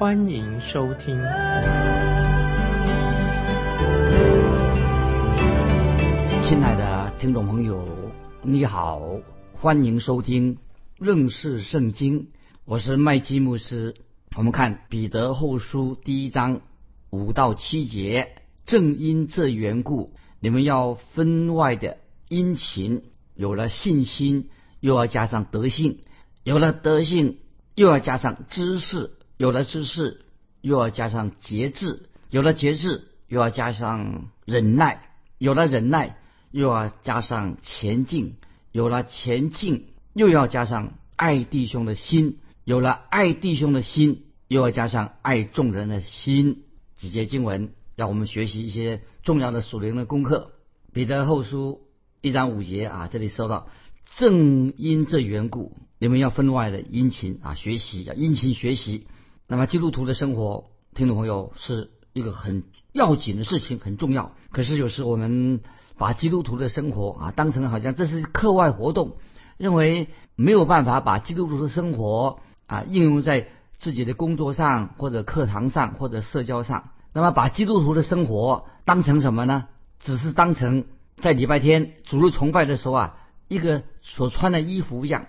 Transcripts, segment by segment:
欢迎收听。亲爱的听众朋友，你好，欢迎收听认识圣经。我是麦基牧师。我们看彼得后书第一章五到七节，正因这缘故，你们要分外的。殷勤有了信心，又要加上德性；有了德性，又要加上知识；有了知识，又要加上节制；有了节制，又要加上忍耐；有了忍耐，又要加上前进；有了前进，又要加上爱弟兄的心；有了爱弟兄的心，又要加上爱众人的心。几节经文让我们学习一些重要的属灵的功课。彼得后书。一章五节啊，这里说到，正因这缘故，你们要分外的殷勤啊，学习要殷勤学习。那么基督徒的生活，听众朋友是一个很要紧的事情，很重要。可是有时我们把基督徒的生活啊，当成好像这是课外活动，认为没有办法把基督徒的生活啊应用在自己的工作上，或者课堂上，或者社交上。那么把基督徒的生活当成什么呢？只是当成。在礼拜天主日崇拜的时候啊，一个所穿的衣服一样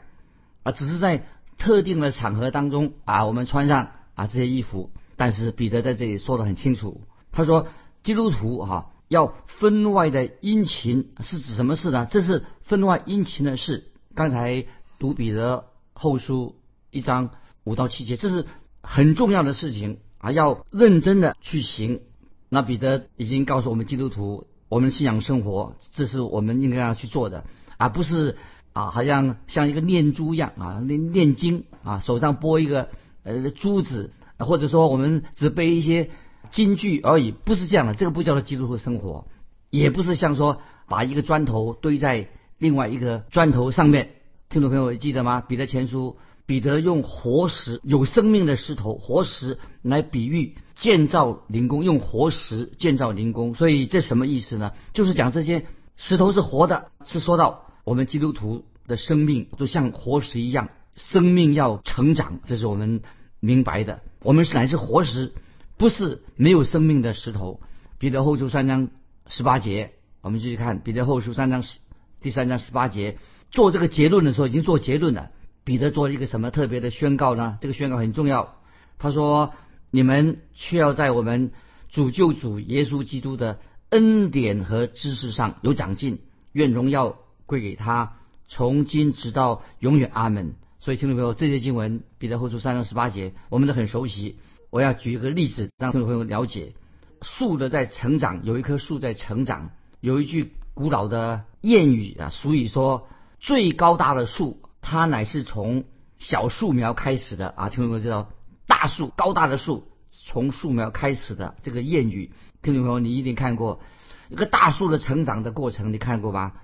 啊，只是在特定的场合当中啊，我们穿上啊这些衣服。但是彼得在这里说的很清楚，他说基督徒哈要分外的殷勤，是指什么事呢？这是分外殷勤的事。刚才读彼得后书一章五到七节，这是很重要的事情啊，要认真的去行。那彼得已经告诉我们基督徒。我们信仰生活，这是我们应该要去做的，而不是啊，好像像一个念珠一样啊，念念经啊，手上拨一个呃珠子，或者说我们只背一些金句而已，不是这样的。这个不叫做基督徒生活，也不是像说把一个砖头堆在另外一个砖头上面。听众朋友记得吗？彼得前书。彼得用活石、有生命的石头、活石来比喻建造灵宫，用活石建造灵宫，所以这什么意思呢？就是讲这些石头是活的，是说到我们基督徒的生命都像活石一样，生命要成长，这是我们明白的。我们是乃是活石，不是没有生命的石头。彼得后书三章十八节，我们继续看彼得后书三章十第三章十八节，做这个结论的时候已经做结论了。彼得做了一个什么特别的宣告呢？这个宣告很重要。他说：“你们却要在我们主救主耶稣基督的恩典和知识上有长进，愿荣耀归给他，从今直到永远。阿门。”所以听众朋友，这些经文彼得后书三章十八节，我们都很熟悉。我要举一个例子，让听众朋友了解：树的在成长，有一棵树在成长。有一句古老的谚语啊，俗语说：“最高大的树。”它乃是从小树苗开始的啊！听众朋友知道，大树高大的树从树苗开始的这个谚语，听众朋友你一定看过一个大树的成长的过程，你看过吧？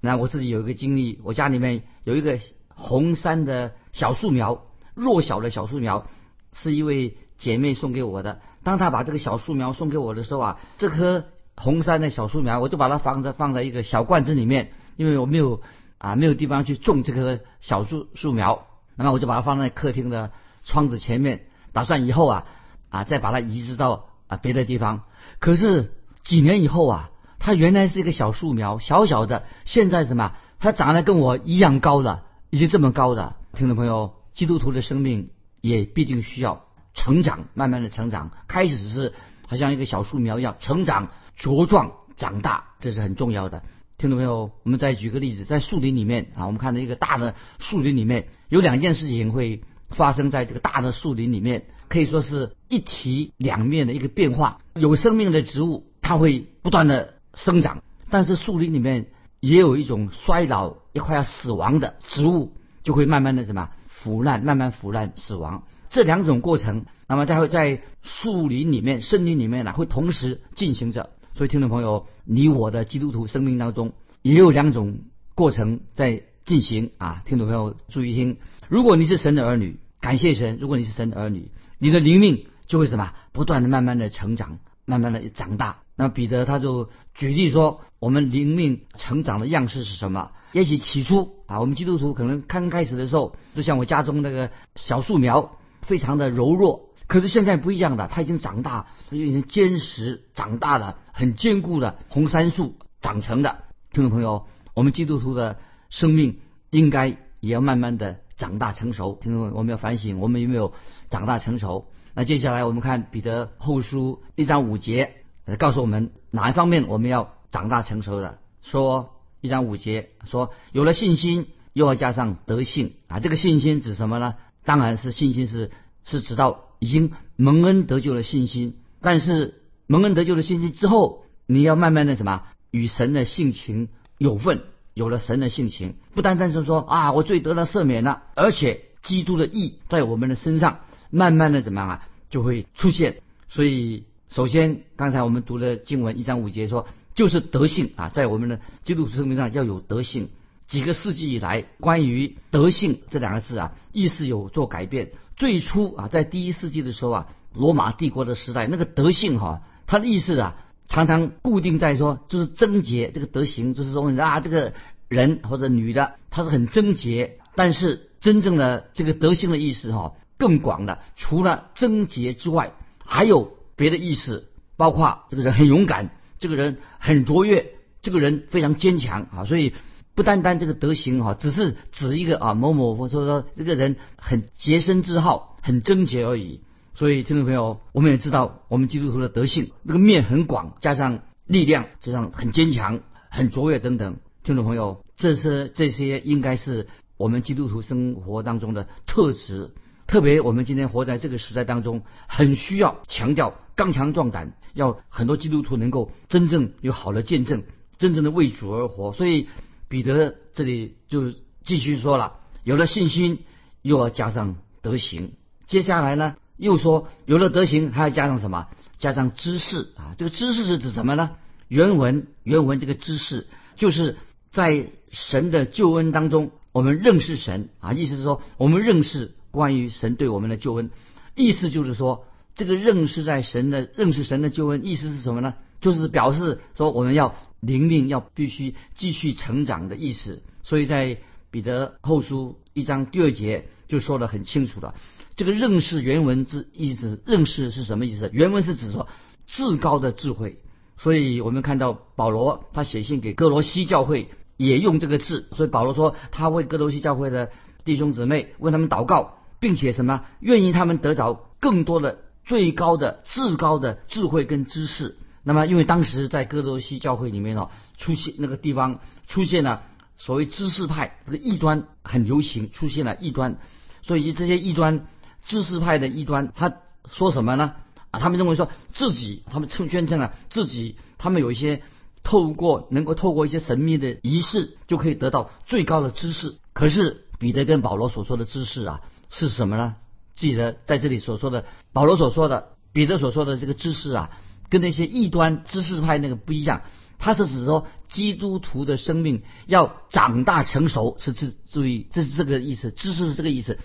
那我自己有一个经历，我家里面有一个红杉的小树苗，弱小的小树苗，是一位姐妹送给我的。当她把这个小树苗送给我的时候啊，这棵红杉的小树苗，我就把它放在放在一个小罐子里面，因为我没有。啊，没有地方去种这棵小树树苗，那么我就把它放在客厅的窗子前面，打算以后啊啊再把它移植到啊别的地方。可是几年以后啊，它原来是一个小树苗，小小的，现在什么？它长得跟我一样高了，已经这么高的。听众朋友，基督徒的生命也必定需要成长，慢慢的成长。开始是好像一个小树苗一样成长茁壮长大，这是很重要的。听众朋友，我们再举个例子，在树林里面啊，我们看到一个大的树林里面有两件事情会发生在这个大的树林里面，可以说是一体两面的一个变化。有生命的植物，它会不断的生长，但是树林里面也有一种衰老、快要死亡的植物，就会慢慢的什么腐烂，慢慢腐烂死亡。这两种过程那么在会在树林里面、森林里面呢，会同时进行着。所以，听众朋友，你我的基督徒生命当中也有两种过程在进行啊。听众朋友注意听，如果你是神的儿女，感谢神；如果你是神的儿女，你的灵命就会什么，不断的、慢慢的成长，慢慢的长大。那彼得他就举例说，我们灵命成长的样式是什么？也许起初啊，我们基督徒可能刚开始的时候，就像我家中那个小树苗，非常的柔弱。可是现在不一样的，它已经长大，已经坚实长大了，很坚固的红杉树长成的。听众朋友，我们基督徒的生命应该也要慢慢的长大成熟。听众朋友，我们要反省，我们有没有长大成熟？那接下来我们看彼得后书一章五节，告诉我们哪一方面我们要长大成熟的？说一章五节说，有了信心，又要加上德性啊。这个信心指什么呢？当然是信心是是指到。已经蒙恩得救的信心，但是蒙恩得救的信心之后，你要慢慢的什么与神的性情有份，有了神的性情，不单单是说啊我罪得了赦免了，而且基督的义在我们的身上慢慢的怎么样啊就会出现。所以首先刚才我们读的经文一章五节说，就是德性啊，在我们的基督徒生命上要有德性。几个世纪以来，关于德性这两个字啊，意思有做改变。最初啊，在第一世纪的时候啊，罗马帝国的时代，那个德性哈，它的意思啊，常常固定在说，就是贞洁这个德行，就是说啊，这个人或者女的，她是很贞洁。但是真正的这个德性的意思哈，更广的，除了贞洁之外，还有别的意思，包括这个人很勇敢，这个人很卓越，这个人非常坚强啊，所以。不单单这个德行哈，只是指一个啊某某，或者说这个人很洁身自好、很贞洁而已。所以听众朋友，我们也知道，我们基督徒的德性这个面很广，加上力量，加上很坚强、很卓越等等。听众朋友，这是这些应该是我们基督徒生活当中的特质。特别我们今天活在这个时代当中，很需要强调刚强壮胆，要很多基督徒能够真正有好的见证，真正的为主而活。所以。彼得这里就继续说了，有了信心，又要加上德行。接下来呢，又说有了德行，还要加上什么？加上知识啊！这个知识是指什么呢？原文原文这个知识，就是在神的救恩当中，我们认识神啊。意思是说，我们认识关于神对我们的救恩。意思就是说，这个认识在神的认识神的救恩，意思是什么呢？就是表示说，我们要灵命要必须继续成长的意思。所以在彼得后书一章第二节就说得很清楚了。这个认识原文之意思，认识是什么意思？原文是指说至高的智慧。所以我们看到保罗他写信给哥罗西教会也用这个字。所以保罗说他为哥罗西教会的弟兄姊妹为他们祷告，并且什么愿意他们得着更多的最高的至高的智慧跟知识。那么，因为当时在哥罗西教会里面哦，出现那个地方出现了所谓知识派，这个异端很流行，出现了异端，所以这些异端知识派的异端，他说什么呢？啊，他们认为说自己，他们称宣称啊，自己他们有一些透过能够透过一些神秘的仪式，就可以得到最高的知识。可是彼得跟保罗所说的知识啊，是什么呢？记得在这里所说的，保罗所说的，彼得所说的这个知识啊。跟那些异端知识派那个不一样，他是指说基督徒的生命要长大成熟，是注注意，这是这个意思。知识是这个意思，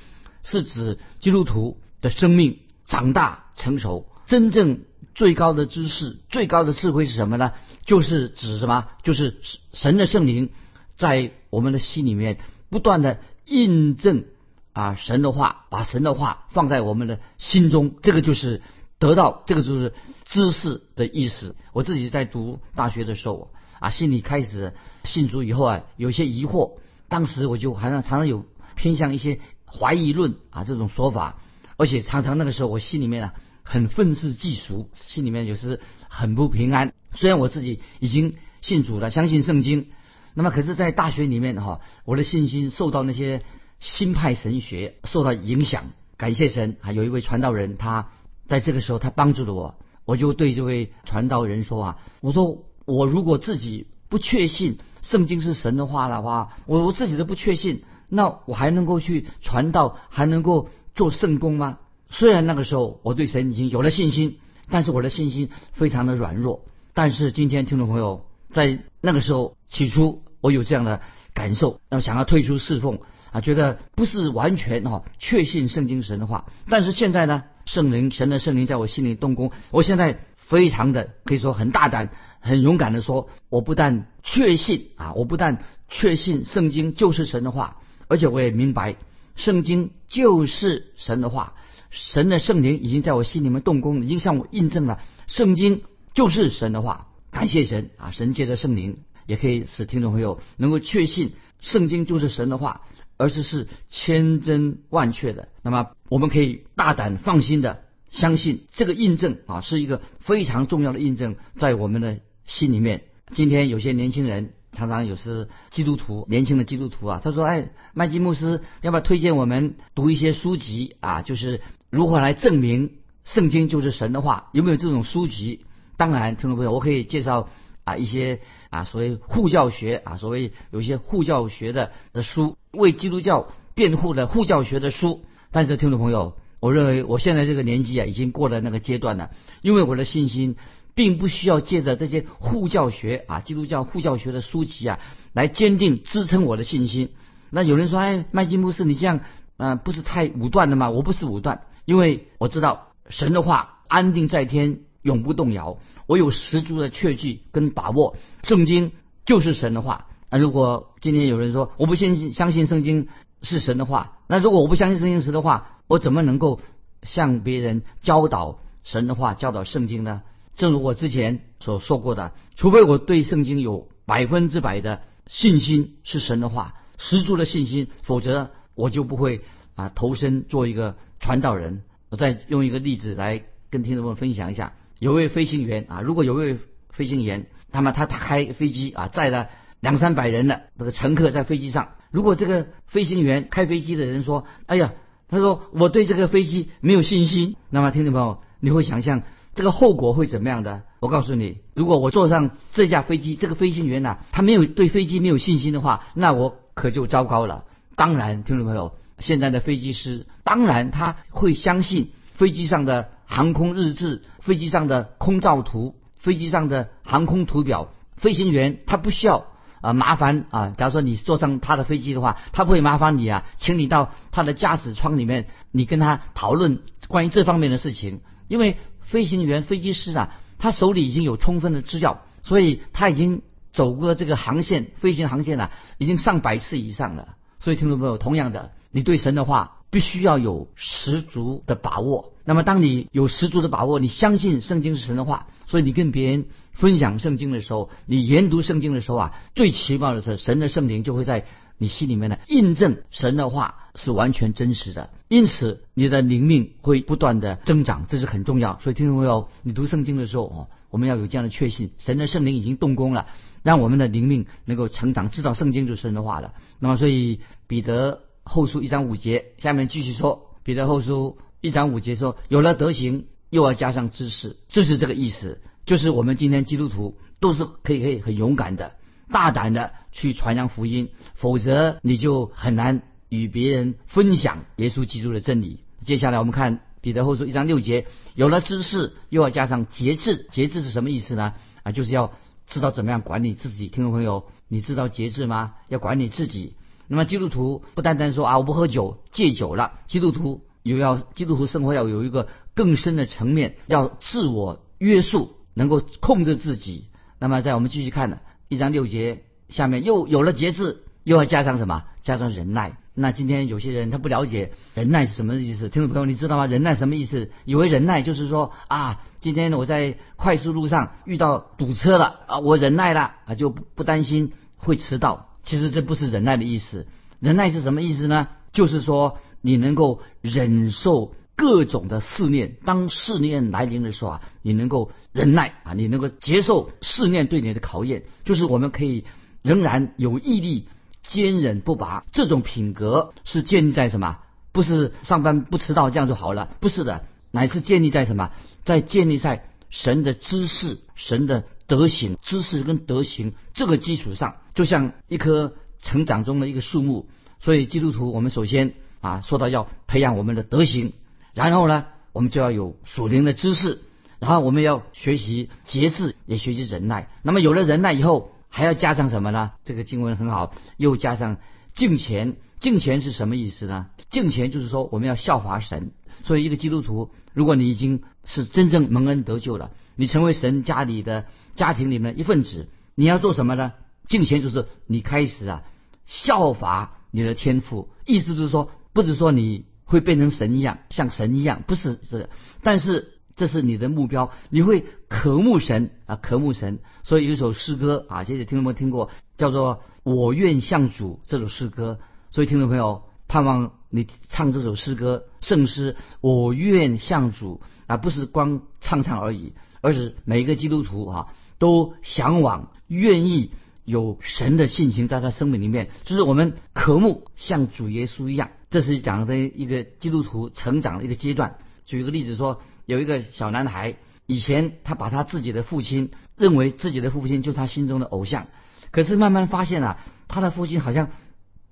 是指基督徒的生命长大成熟。真正最高的知识、最高的智慧是什么呢？就是指什么？就是神的圣灵在我们的心里面不断的印证啊神的话，把神的话放在我们的心中，这个就是。得到这个就是知识的意思。我自己在读大学的时候啊，心里开始信主以后啊，有些疑惑。当时我就好像常常有偏向一些怀疑论啊这种说法，而且常常那个时候我心里面啊很愤世嫉俗，心里面有时很不平安。虽然我自己已经信主了，相信圣经，那么可是，在大学里面哈，我的信心受到那些新派神学受到影响。感谢神啊，有一位传道人他。在这个时候，他帮助了我，我就对这位传道人说啊，我说我如果自己不确信圣经是神的话的话，我我自己都不确信，那我还能够去传道，还能够做圣功吗？虽然那个时候我对神已经有了信心，但是我的信心非常的软弱。但是今天听众朋友，在那个时候起初我有这样的感受，那么想要退出侍奉啊，觉得不是完全哈确信圣经神的话。但是现在呢，圣灵神的圣灵在我心里动工，我现在非常的可以说很大胆、很勇敢的说，我不但确信啊，我不但确信圣经就是神的话，而且我也明白圣经就是神的话。神的圣灵已经在我心里面动工，已经向我印证了圣经就是神的话。感谢神啊！神借着圣灵也可以使听众朋友能够确信圣经就是神的话，而是是千真万确的。那么我们可以大胆放心的相信这个印证啊，是一个非常重要的印证在我们的心里面。今天有些年轻人常常有时基督徒年轻的基督徒啊，他说：“哎，麦基牧师，要不要推荐我们读一些书籍啊？就是。”如何来证明圣经就是神的话？有没有这种书籍？当然，听众朋友，我可以介绍啊一些啊所谓护教学啊，所谓有一些护教学的的书，为基督教辩护的护教学的书。但是，听众朋友，我认为我现在这个年纪啊，已经过了那个阶段了，因为我的信心并不需要借着这些护教学啊，基督教护教学的书籍啊，来坚定支撑我的信心。那有人说，哎，麦金牧师，你这样啊，不是太武断了吗？我不是武断。因为我知道神的话安定在天，永不动摇。我有十足的确据跟把握，圣经就是神的话。那如果今天有人说我不相信相信圣经是神的话，那如果我不相信圣经是的话，我怎么能够向别人教导神的话、教导圣经呢？正如我之前所说过的，除非我对圣经有百分之百的信心是神的话，十足的信心，否则我就不会啊投身做一个。传道人，我再用一个例子来跟听众们分享一下。有位飞行员啊，如果有位飞行员，那么他开飞机啊，载了两三百人的那个乘客在飞机上。如果这个飞行员开飞机的人说：“哎呀，他说我对这个飞机没有信心。”那么听众朋友，你会想象这个后果会怎么样的？我告诉你，如果我坐上这架飞机，这个飞行员呢，他没有对飞机没有信心的话，那我可就糟糕了。当然，听众朋友。现在的飞机师当然他会相信飞机上的航空日志、飞机上的空照图、飞机上的航空图表。飞行员他不需要啊麻烦啊，假如说你坐上他的飞机的话，他不会麻烦你啊，请你到他的驾驶舱里面，你跟他讨论关于这方面的事情。因为飞行员、飞机师啊，他手里已经有充分的资料，所以他已经走过这个航线、飞行航线了，已经上百次以上了。所以听众朋友，同样的。你对神的话必须要有十足的把握。那么，当你有十足的把握，你相信圣经是神的话，所以你跟别人分享圣经的时候，你研读圣经的时候啊，最奇妙的是神的圣灵就会在你心里面呢印证神的话是完全真实的。因此，你的灵命会不断的增长，这是很重要。所以，听众朋友，你读圣经的时候哦，我们要有这样的确信：神的圣灵已经动工了，让我们的灵命能够成长，知道圣经就是神的话了。那么，所以彼得。后书一章五节，下面继续说，彼得后书一章五节说，有了德行，又要加上知识，就是这个意思。就是我们今天基督徒都是可以可以很勇敢的、大胆的去传扬福音，否则你就很难与别人分享耶稣基督的真理。接下来我们看彼得后书一章六节，有了知识，又要加上节制。节制是什么意思呢？啊，就是要知道怎么样管理自己。听众朋友，你知道节制吗？要管理自己。那么基督徒不单单说啊我不喝酒戒酒了，基督徒有要基督徒生活要有一个更深的层面，要自我约束，能够控制自己。那么在我们继续看的一章六节下面又有了节制，又要加上什么？加上忍耐。那今天有些人他不了解忍耐是什么意思，听众朋友你知道吗？忍耐什么意思？以为忍耐就是说啊，今天我在快速路上遇到堵车了啊，我忍耐了啊，就不不担心会迟到。其实这不是忍耐的意思，忍耐是什么意思呢？就是说你能够忍受各种的试炼，当试炼来临的时候啊，你能够忍耐啊，你能够接受试炼对你的考验，就是我们可以仍然有毅力、坚忍不拔。这种品格是建立在什么？不是上班不迟到这样就好了，不是的，乃是建立在什么？在建立在神的知识、神的。德行、知识跟德行这个基础上，就像一棵成长中的一个树木。所以基督徒，我们首先啊说到要培养我们的德行，然后呢，我们就要有属灵的知识，然后我们要学习节制，也学习忍耐。那么有了忍耐以后，还要加上什么呢？这个经文很好，又加上敬虔。敬虔是什么意思呢？敬虔就是说我们要效法神。所以一个基督徒，如果你已经是真正蒙恩得救了，你成为神家里的家庭里面的一份子，你要做什么呢？敬虔就是你开始啊效法你的天赋，意思就是说，不是说你会变成神一样，像神一样，不是这，但是这是你的目标，你会渴慕神啊，渴慕神。所以有一首诗歌啊，谢谢听众们听过，叫做《我愿向主》这首诗歌。所以听众朋友，盼望你唱这首诗歌圣诗《我愿向主》啊，不是光唱唱而已，而是每一个基督徒啊都向往、愿意。有神的性情在他生命里面，就是我们渴慕像主耶稣一样。这是讲的一个基督徒成长的一个阶段。举一个例子说，有一个小男孩，以前他把他自己的父亲认为自己的父亲就是他心中的偶像，可是慢慢发现啊，他的父亲好像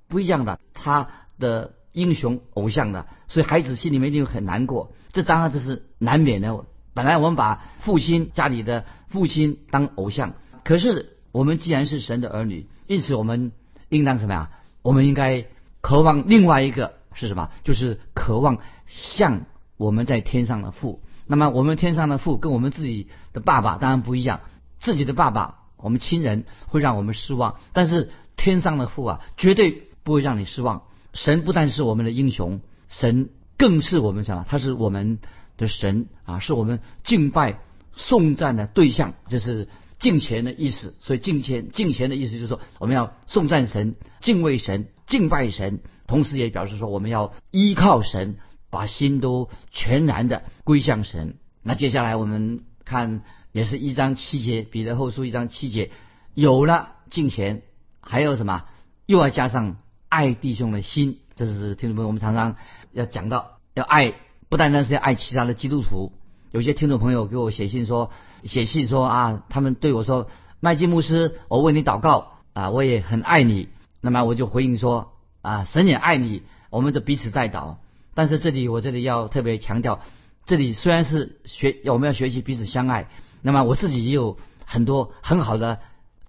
不一样的，他的英雄偶像的，所以孩子心里面一定很难过。这当然这是难免的。本来我们把父亲家里的父亲当偶像，可是。我们既然是神的儿女，因此我们应当什么呀？我们应该渴望另外一个是什么？就是渴望像我们在天上的父。那么我们天上的父跟我们自己的爸爸当然不一样。自己的爸爸，我们亲人会让我们失望，但是天上的父啊，绝对不会让你失望。神不但是我们的英雄，神更是我们什么？他是我们的神啊，是我们敬拜颂赞的对象。这是。敬虔的意思，所以敬虔敬虔的意思就是说，我们要颂赞神、敬畏神、敬拜神，同时也表示说，我们要依靠神，把心都全然的归向神。那接下来我们看，也是一章七节，彼得后书一章七节，有了敬虔，还有什么？又要加上爱弟兄的心。这是听众朋友，我们常常要讲到，要爱，不单单是要爱其他的基督徒。有些听众朋友给我写信说，写信说啊，他们对我说，麦基牧师，我为你祷告啊，我也很爱你。那么我就回应说啊，神也爱你，我们就彼此代祷。但是这里我这里要特别强调，这里虽然是学，我们要学习彼此相爱。那么我自己也有很多很好的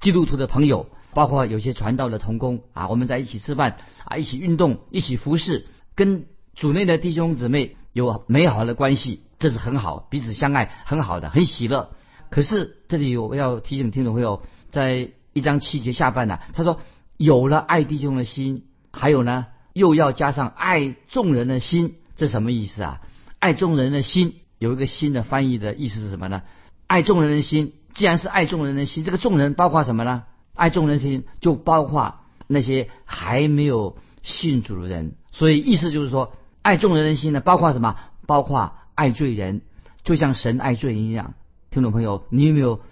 基督徒的朋友，包括有些传道的同工啊，我们在一起吃饭啊，一起运动，一起服侍，跟主内的弟兄姊妹有美好的关系。这是很好，彼此相爱，很好的，很喜乐。可是这里我要提醒听众朋友，在一章七节下半呢，他说有了爱弟兄的心，还有呢，又要加上爱众人的心，这什么意思啊？爱众人的心有一个新的翻译的意思是什么呢？爱众人的心，既然是爱众人的心，这个众人包括什么呢？爱众人的心就包括那些还没有信主的人，所以意思就是说，爱众人的心呢，包括什么？包括。爱罪人，就像神爱罪人一样。听众朋友，你有没有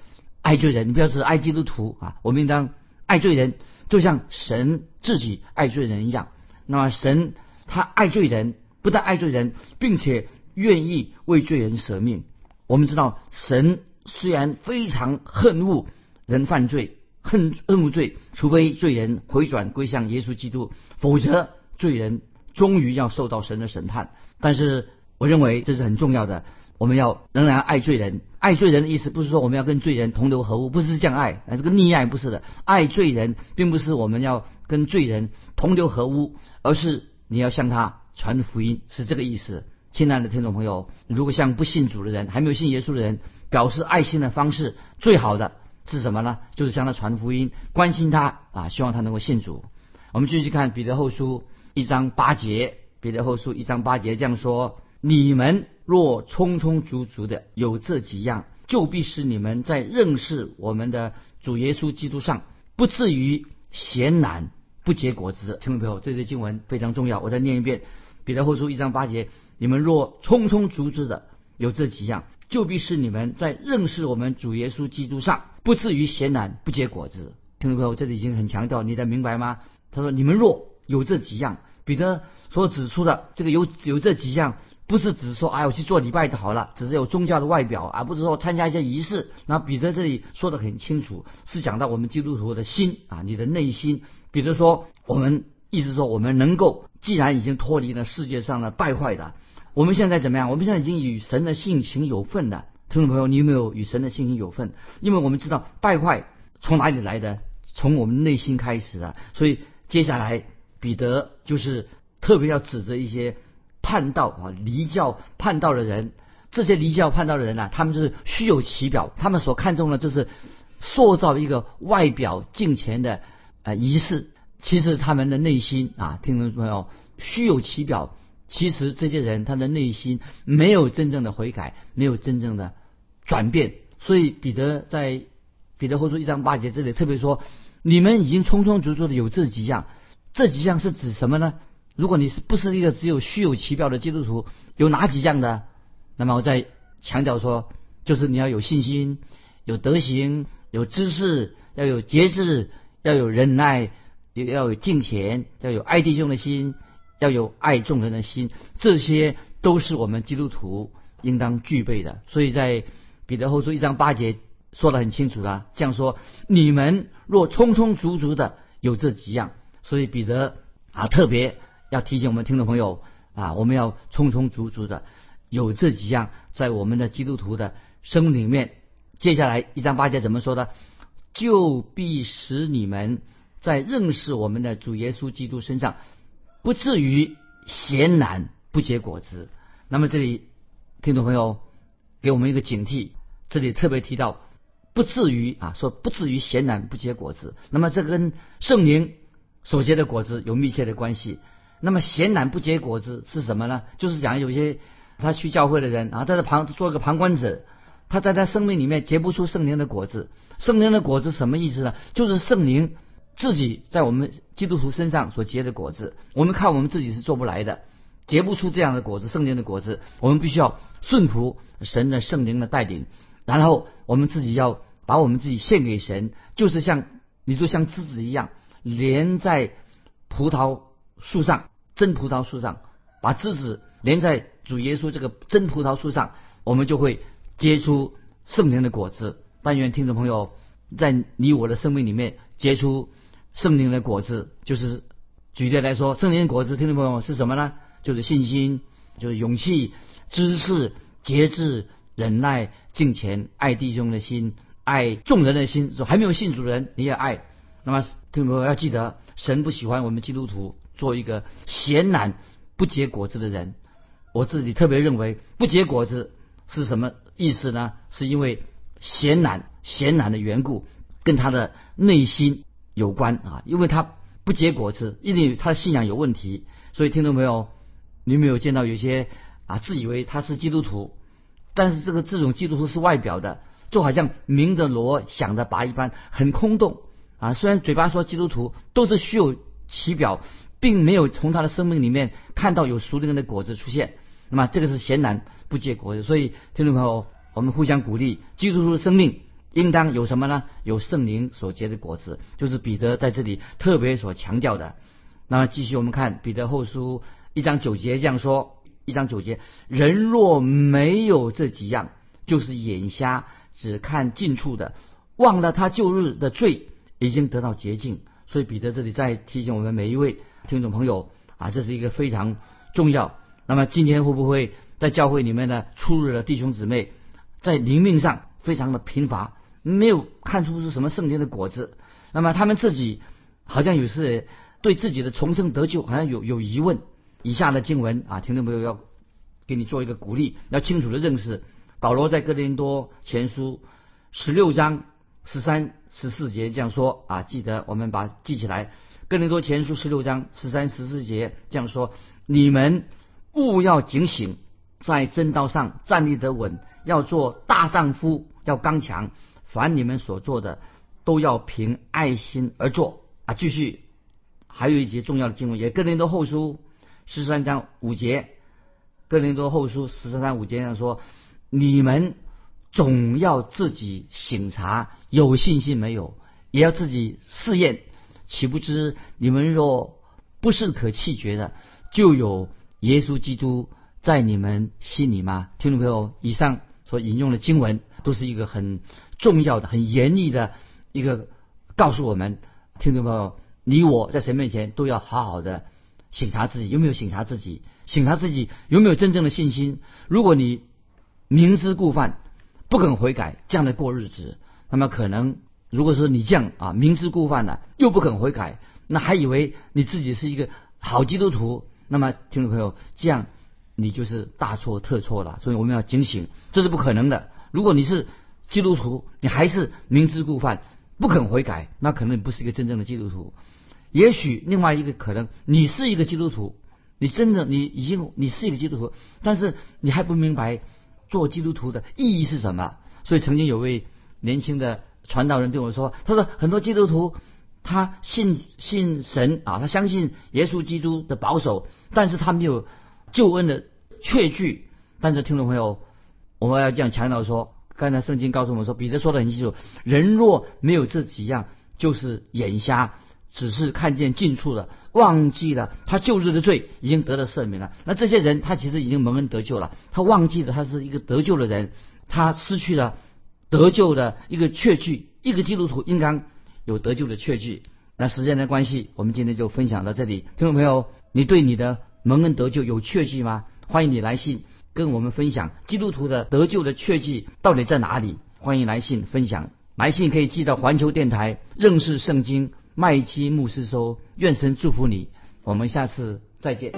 爱罪人？你不要只爱基督徒啊！我们应当爱罪人，就像神自己爱罪人一样。那么神他爱罪人，不但爱罪人，并且愿意为罪人舍命。我们知道，神虽然非常恨恶人犯罪，恨恨恶罪，除非罪人回转归向耶稣基督，否则罪人终于要受到神的审判。但是。我认为这是很重要的，我们要仍然爱罪人。爱罪人的意思不是说我们要跟罪人同流合污，不是这样爱啊，这个溺爱不是的。爱罪人并不是我们要跟罪人同流合污，而是你要向他传福音，是这个意思。亲爱的听众朋友，如果向不信主的人、还没有信耶稣的人表示爱心的方式，最好的是什么呢？就是向他传福音，关心他啊，希望他能够信主。我们继续看彼得后书一章八节，彼得后书一章八节这样说。你们若充充足足的有这几样，就必使你们在认识我们的主耶稣基督上，不至于闲懒不结果子。听众朋友，这些经文非常重要，我再念一遍：彼得后书一章八节，你们若充充足足的有这几样，就必使你们在认识我们主耶稣基督上，不至于闲懒不结果子。听众朋友，这里已经很强调，你在明白吗？他说：你们若有这几样，彼得所指出的这个有有这几样。不是只是说，哎，我去做礼拜就好了，只是有宗教的外表，而不是说参加一些仪式。那彼得这里说的很清楚，是讲到我们基督徒的心啊，你的内心。比如说，我们意思说，我们能够既然已经脱离了世界上的败坏的我们现在怎么样？我们现在已经与神的性情有份了。听众朋友，你有没有与神的性情有份？因为我们知道败坏从哪里来的？从我们内心开始的。所以接下来彼得就是特别要指责一些叛道啊、离教叛道的人。这些离教叛道的人呢，他们就是虚有其表，他们所看重的就是塑造一个外表敬虔的呃仪式。其实他们的内心啊，听众朋友，虚有其表。其实这些人他的内心没有真正的悔改，没有真正的转变。所以彼得在彼得后书一章八节这里特别说：“你们已经充充足足的有这几样，这几样是指什么呢？如果你是不是一个只有虚有其表的基督徒，有哪几项的？那么我再强调说，就是你要有信心，有德行，有知识，要有节制，要有忍耐，要有敬虔，要有爱弟兄的心。”要有爱众人的心，这些都是我们基督徒应当具备的。所以在彼得后书一章八节说得很清楚了，这样说：你们若充充足足的有这几样，所以彼得啊特别要提醒我们听众朋友啊，我们要充充足足的有这几样在我们的基督徒的生命里面。接下来一章八节怎么说的？就必使你们在认识我们的主耶稣基督身上。不至于闲懒不结果子。那么这里听众朋友给我们一个警惕，这里特别提到不至于啊，说不至于闲懒不结果子。那么这跟圣灵所结的果子有密切的关系。那么闲懒不结果子是什么呢？就是讲有些他去教会的人啊，在这旁做一个旁观者，他在他生命里面结不出圣灵的果子。圣灵的果子什么意思呢？就是圣灵。自己在我们基督徒身上所结的果子，我们看我们自己是做不来的，结不出这样的果子，圣灵的果子。我们必须要顺服神的圣灵的带领，然后我们自己要把我们自己献给神，就是像你说像枝子一样连在葡萄树上，真葡萄树上，把枝子连在主耶稣这个真葡萄树上，我们就会结出圣灵的果子。但愿听众朋友在你我的生命里面结出。圣灵的果子就是，举例来说，圣灵的果子，听众朋友是什么呢？就是信心，就是勇气、知识、节制、忍耐、敬虔、爱弟兄的心、爱众人的心。说还没有信主人，你也爱。那么听众朋友要记得，神不喜欢我们基督徒做一个闲懒不结果子的人。我自己特别认为，不结果子是什么意思呢？是因为闲懒、闲懒的缘故，跟他的内心。有关啊，因为他不结果子，一定他的信仰有问题。所以听到没有，你有没有见到有些啊自以为他是基督徒，但是这个这种基督徒是外表的，就好像明的锣响的拔一般，很空洞啊。虽然嘴巴说基督徒，都是虚有其表，并没有从他的生命里面看到有熟灵的果子出现。那么这个是显然不结果子。所以听众朋友，我们互相鼓励，基督徒的生命。应当有什么呢？有圣灵所结的果子，就是彼得在这里特别所强调的。那么继续我们看彼得后书一章九节这样说：一章九节，人若没有这几样，就是眼瞎，只看近处的，忘了他旧日的罪已经得到洁净。所以彼得这里在提醒我们每一位听众朋友啊，这是一个非常重要。那么今天会不会在教会里面呢，出入的弟兄姊妹在灵命上非常的贫乏？没有看出是什么圣灵的果子，那么他们自己好像有时对自己的重生得救好像有有疑问。以下的经文啊，听众朋友要给你做一个鼓励，要清楚的认识保罗在哥林多前书十六章十三十四节这样说啊，记得我们把记起来。哥林多前书十六章十三十四节这样说：你们务要警醒，在正道上站立得稳，要做大丈夫，要刚强。凡你们所做的，都要凭爱心而做啊！继续，还有一节重要的经文，也哥林多后书十三章五节，哥林多后书十三章五节上说：你们总要自己醒察，有信心没有，也要自己试验，岂不知你们若不是可弃绝的，就有耶稣基督在你们心里吗？听众朋友，以上所引用的经文都是一个很。重要的、很严厉的一个告诉我们，听众朋友，你我在神面前都要好好的醒察自己，有没有醒察自己？醒察自己有没有真正的信心？如果你明知故犯，不肯悔改，这样的过日子，那么可能，如果说你这样啊，明知故犯了，又不肯悔改，那还以为你自己是一个好基督徒，那么听众朋友，这样你就是大错特错了。所以我们要警醒，这是不可能的。如果你是基督徒，你还是明知故犯，不肯悔改，那可能你不是一个真正的基督徒。也许另外一个可能，你是一个基督徒，你真的你已经你是一个基督徒，但是你还不明白做基督徒的意义是什么。所以曾经有位年轻的传道人对我说：“他说很多基督徒他信信神啊，他相信耶稣基督的保守，但是他没有救恩的确据。但是听众朋友，我们要这样强调说，刚才圣经告诉我们说，彼得说的很清楚：人若没有这几样，就是眼瞎。”只是看见近处的，忘记了他旧日的罪已经得了赦免了。那这些人他其实已经蒙恩得救了，他忘记了他是一个得救的人，他失去了得救的一个确据。一个基督徒应当有得救的确据。那时间的关系，我们今天就分享到这里。听众朋友，你对你的蒙恩得救有确据吗？欢迎你来信跟我们分享基督徒的得救的确据到底在哪里？欢迎来信分享，来信可以寄到环球电台认识圣经。麦基牧师说：“愿神祝福你，我们下次再见。”